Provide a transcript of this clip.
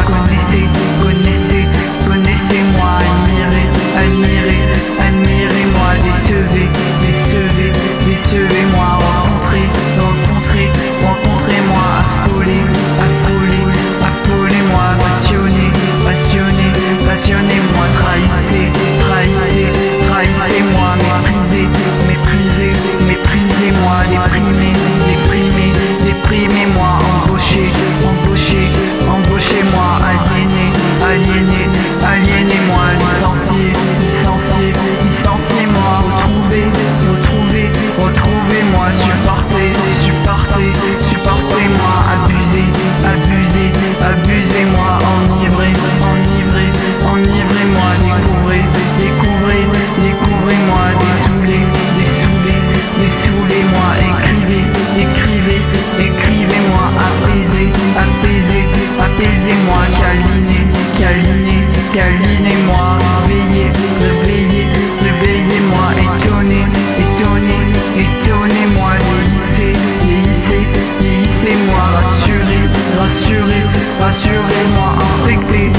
Connaissez, connaissez, connaissez-moi, admirez, admirez. rassurez-moi, rassurez, rassurez, rassurez-moi, infecté